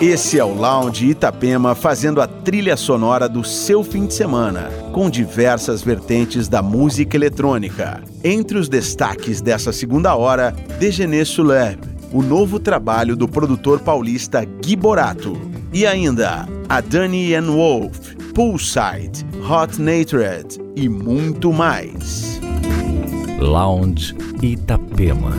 Esse é o Lounge Itapema fazendo a trilha sonora do seu fim de semana, com diversas vertentes da música eletrônica. Entre os destaques dessa segunda hora, Degené Suleb, o novo trabalho do produtor paulista Gui Borato. E ainda, a Danny and Wolf, Poolside, Hot Natured e muito mais. Lounge Itapema.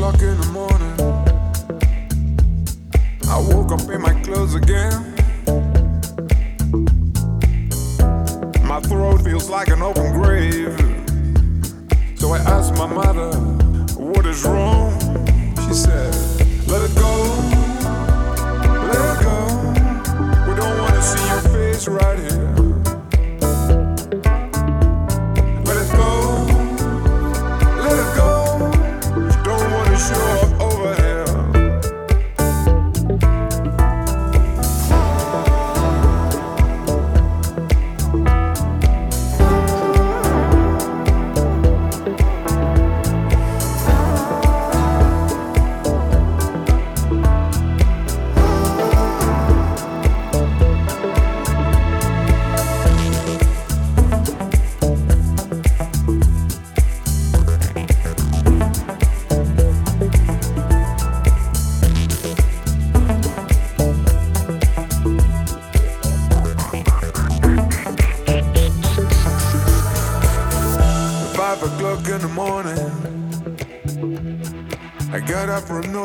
o'clock in the morning. I woke up in my clothes again. My throat feels like an open grave. So I asked my mother, What is wrong? She said, Let it go, let it go. We don't want to see your face right here.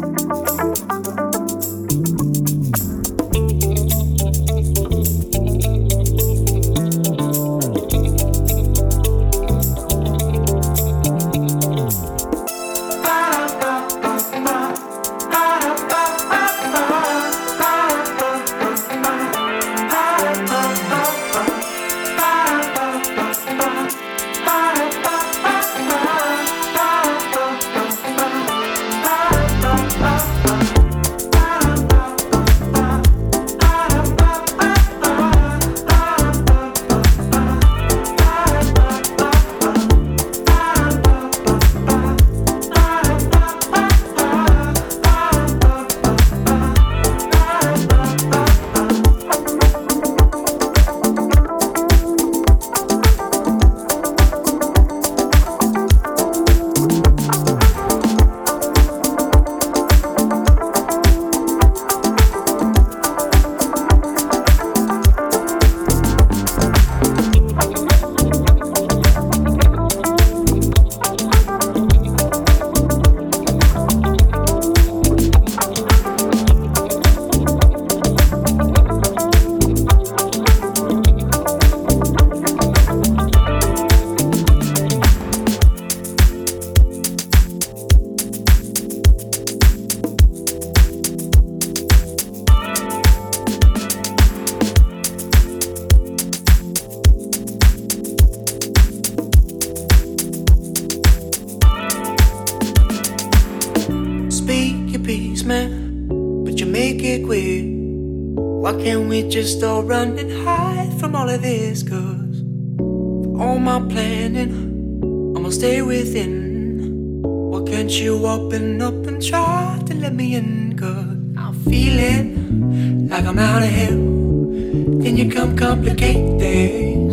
Música just don't run and hide from all of this, cause all my planning, I'ma stay within. Why can't you open up and try to let me in? Cause I'm feeling like I'm out of here. Then you come complicate things.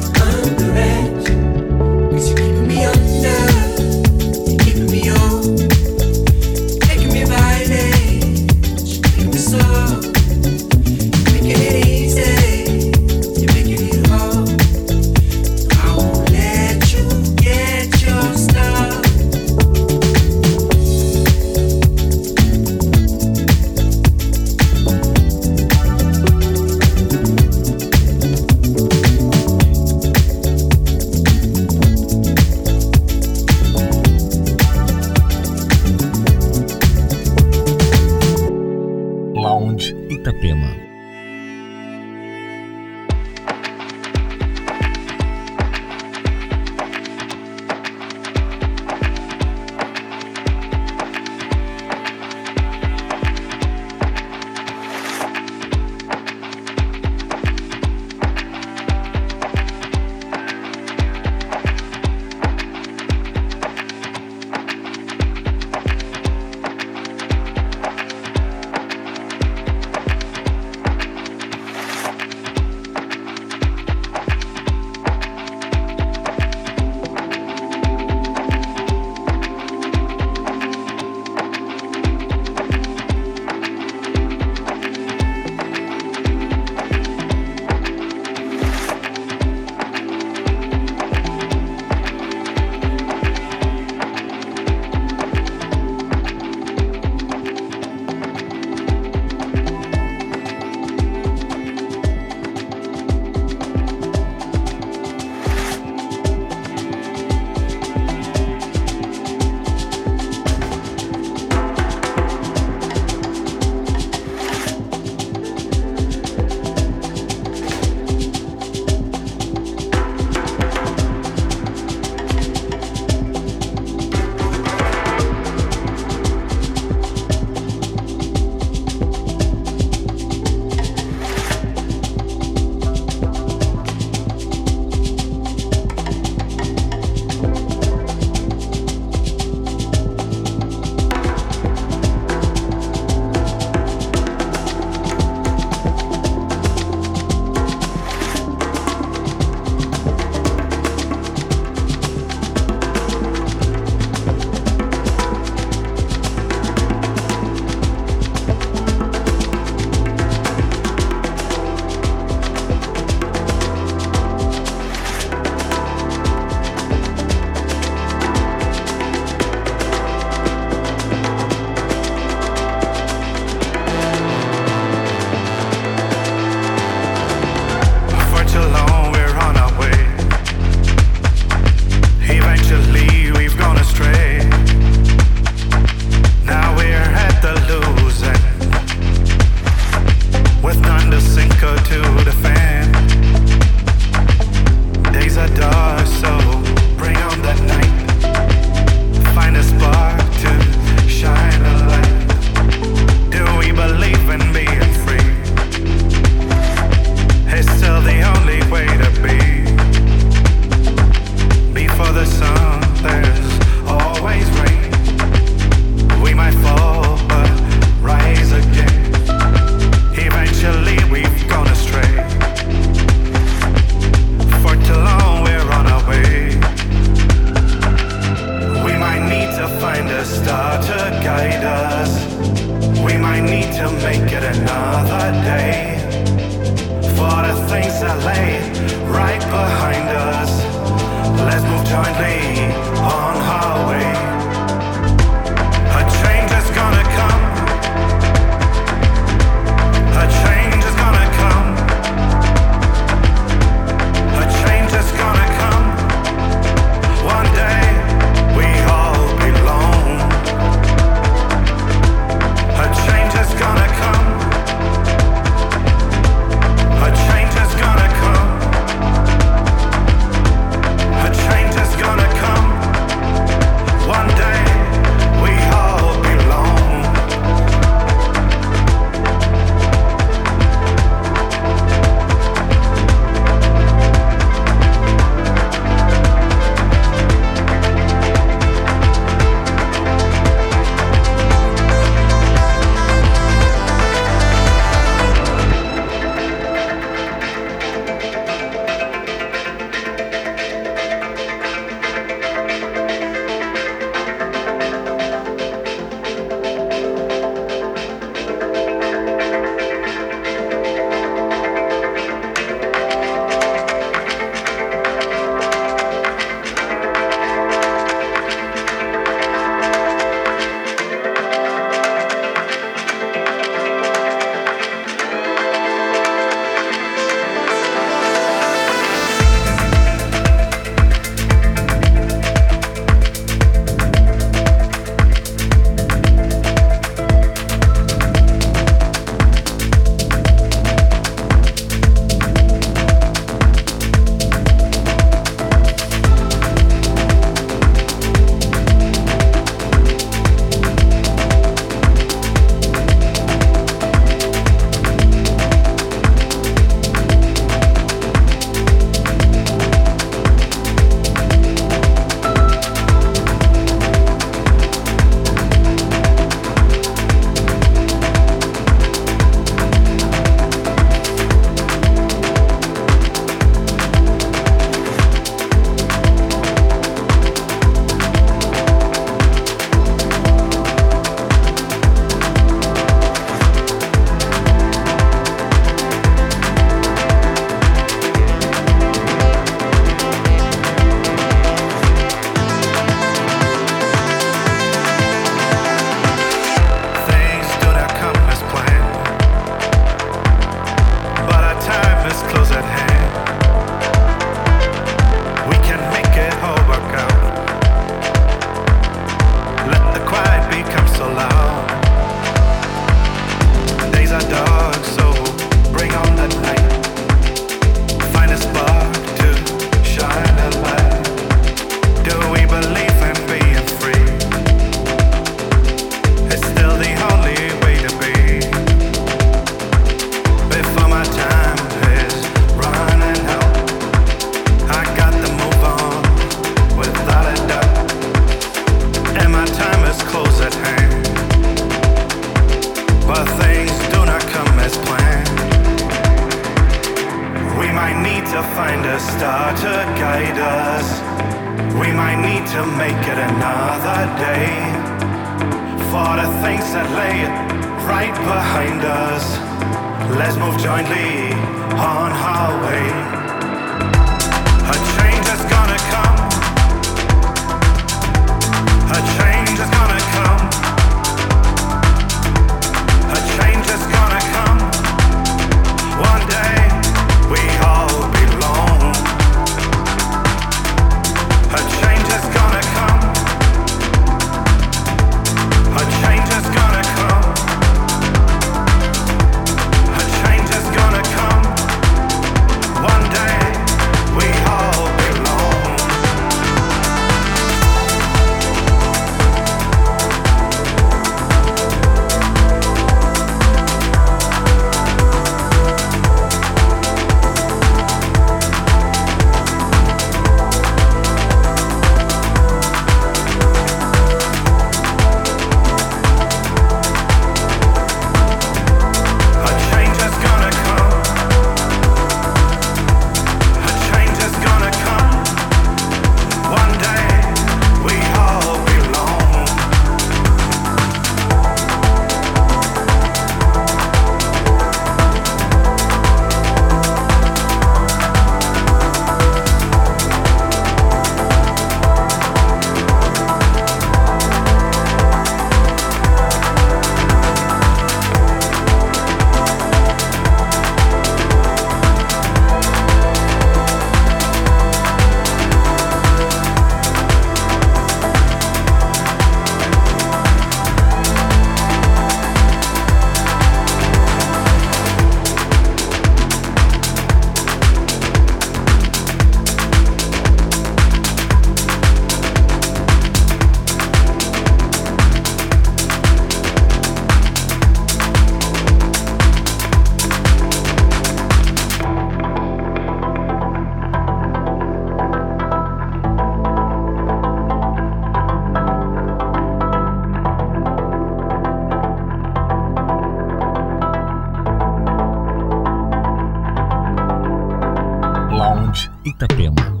Itapema.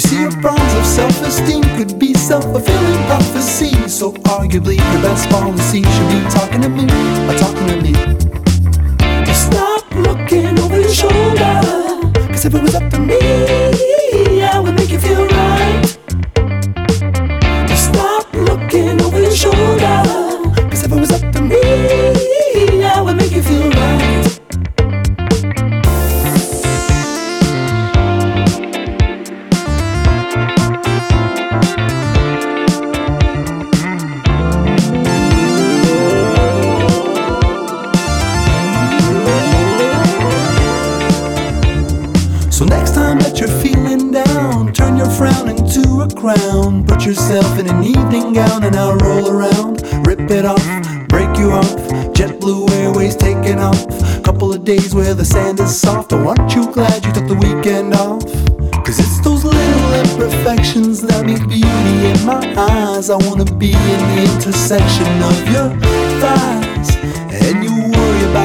You see, your problems of self-esteem could be self-fulfilling prophecy. So arguably, your best policy should be talking to me, or talking to me. Stop looking over your shoulder. Cause if it was up to me, I would make you feel right. Stop looking over your shoulder. And I'll roll around. Rip it off, break you off. JetBlue Airways taking off. Couple of days where the sand is soft. Oh, aren't you glad you took the weekend off? Cause it's those little imperfections that make beauty in my eyes. I wanna be in the intersection of your thighs.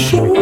Over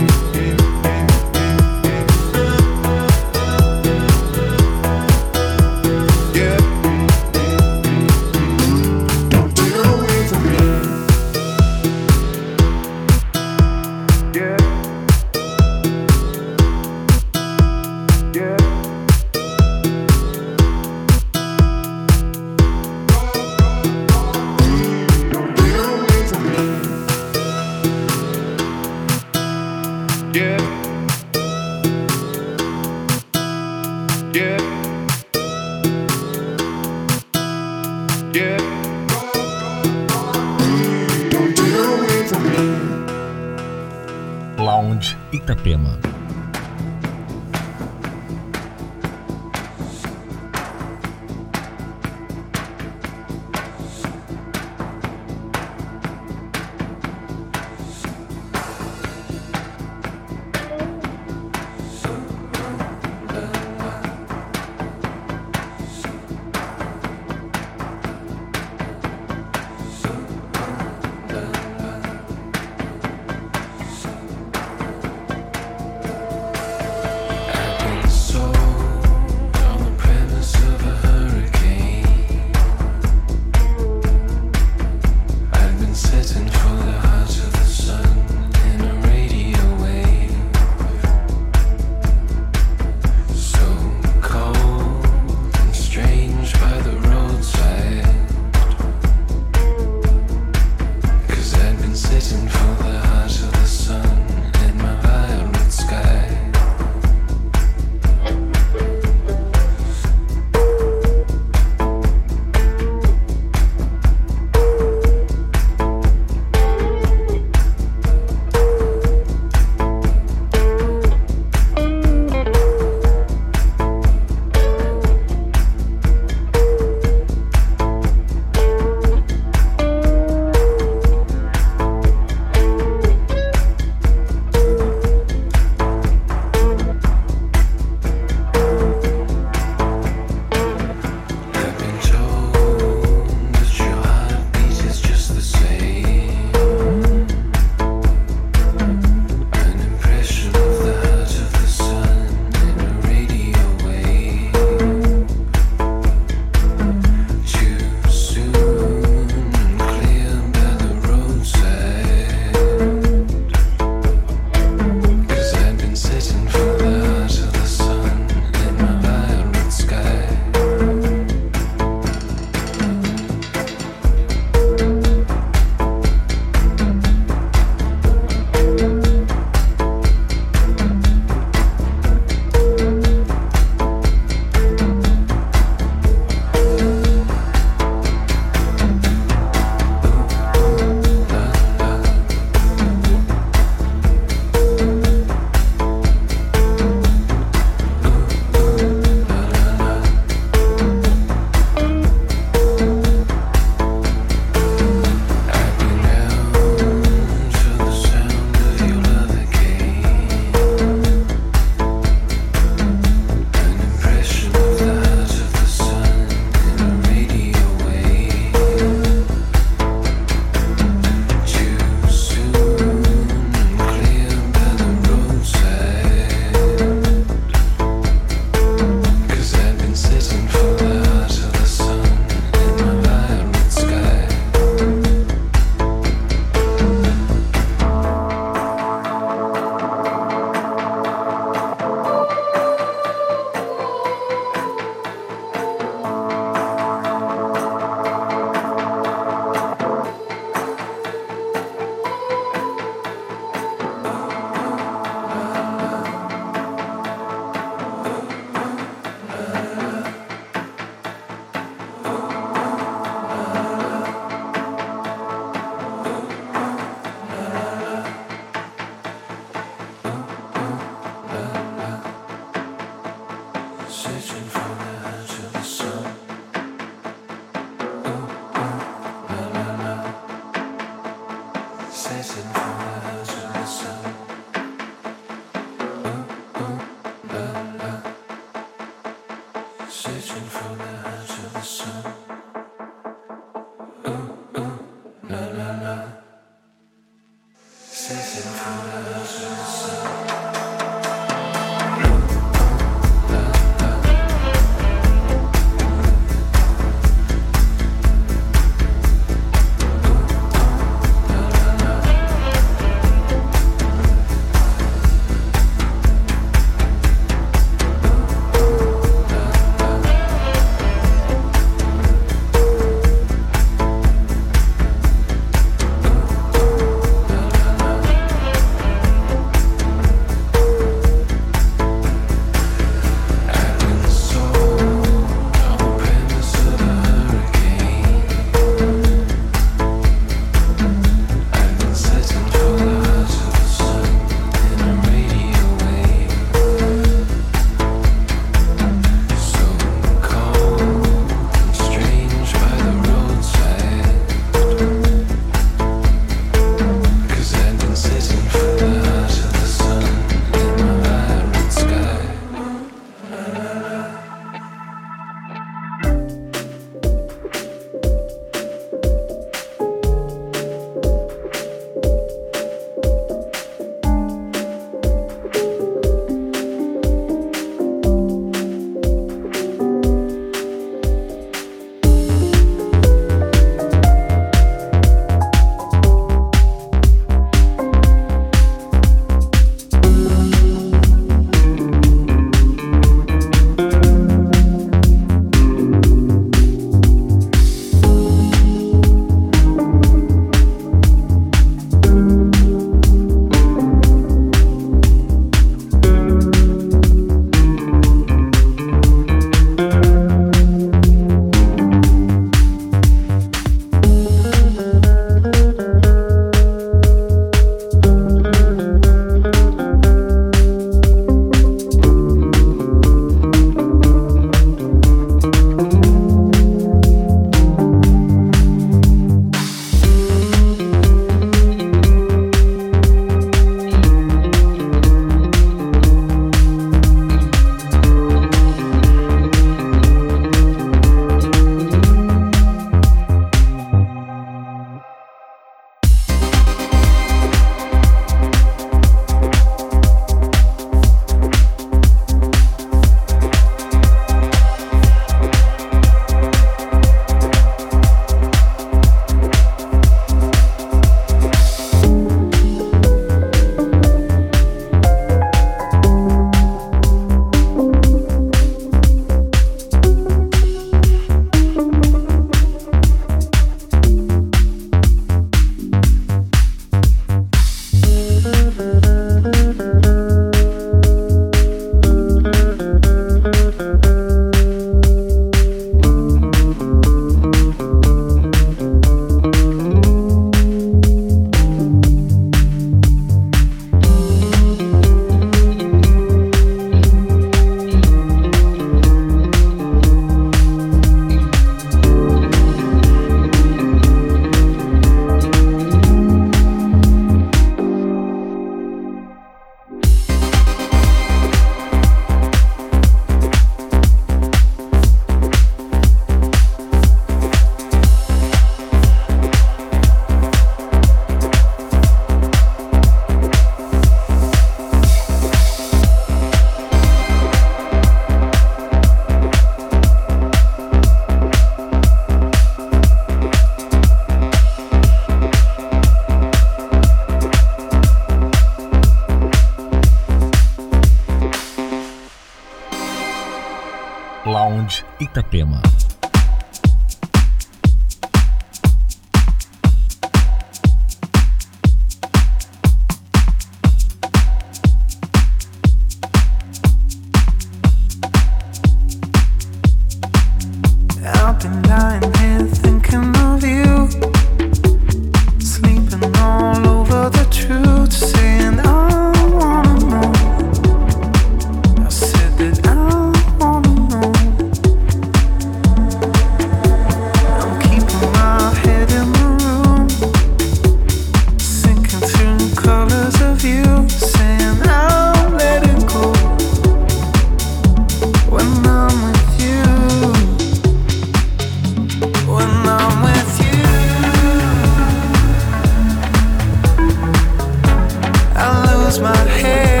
my head.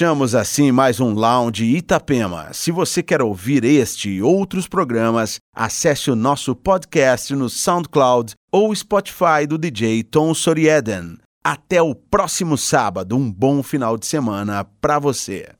Fechamos assim mais um Lounge Itapema. Se você quer ouvir este e outros programas, acesse o nosso podcast no SoundCloud ou Spotify do DJ Tom Sorieden. Até o próximo sábado. Um bom final de semana para você.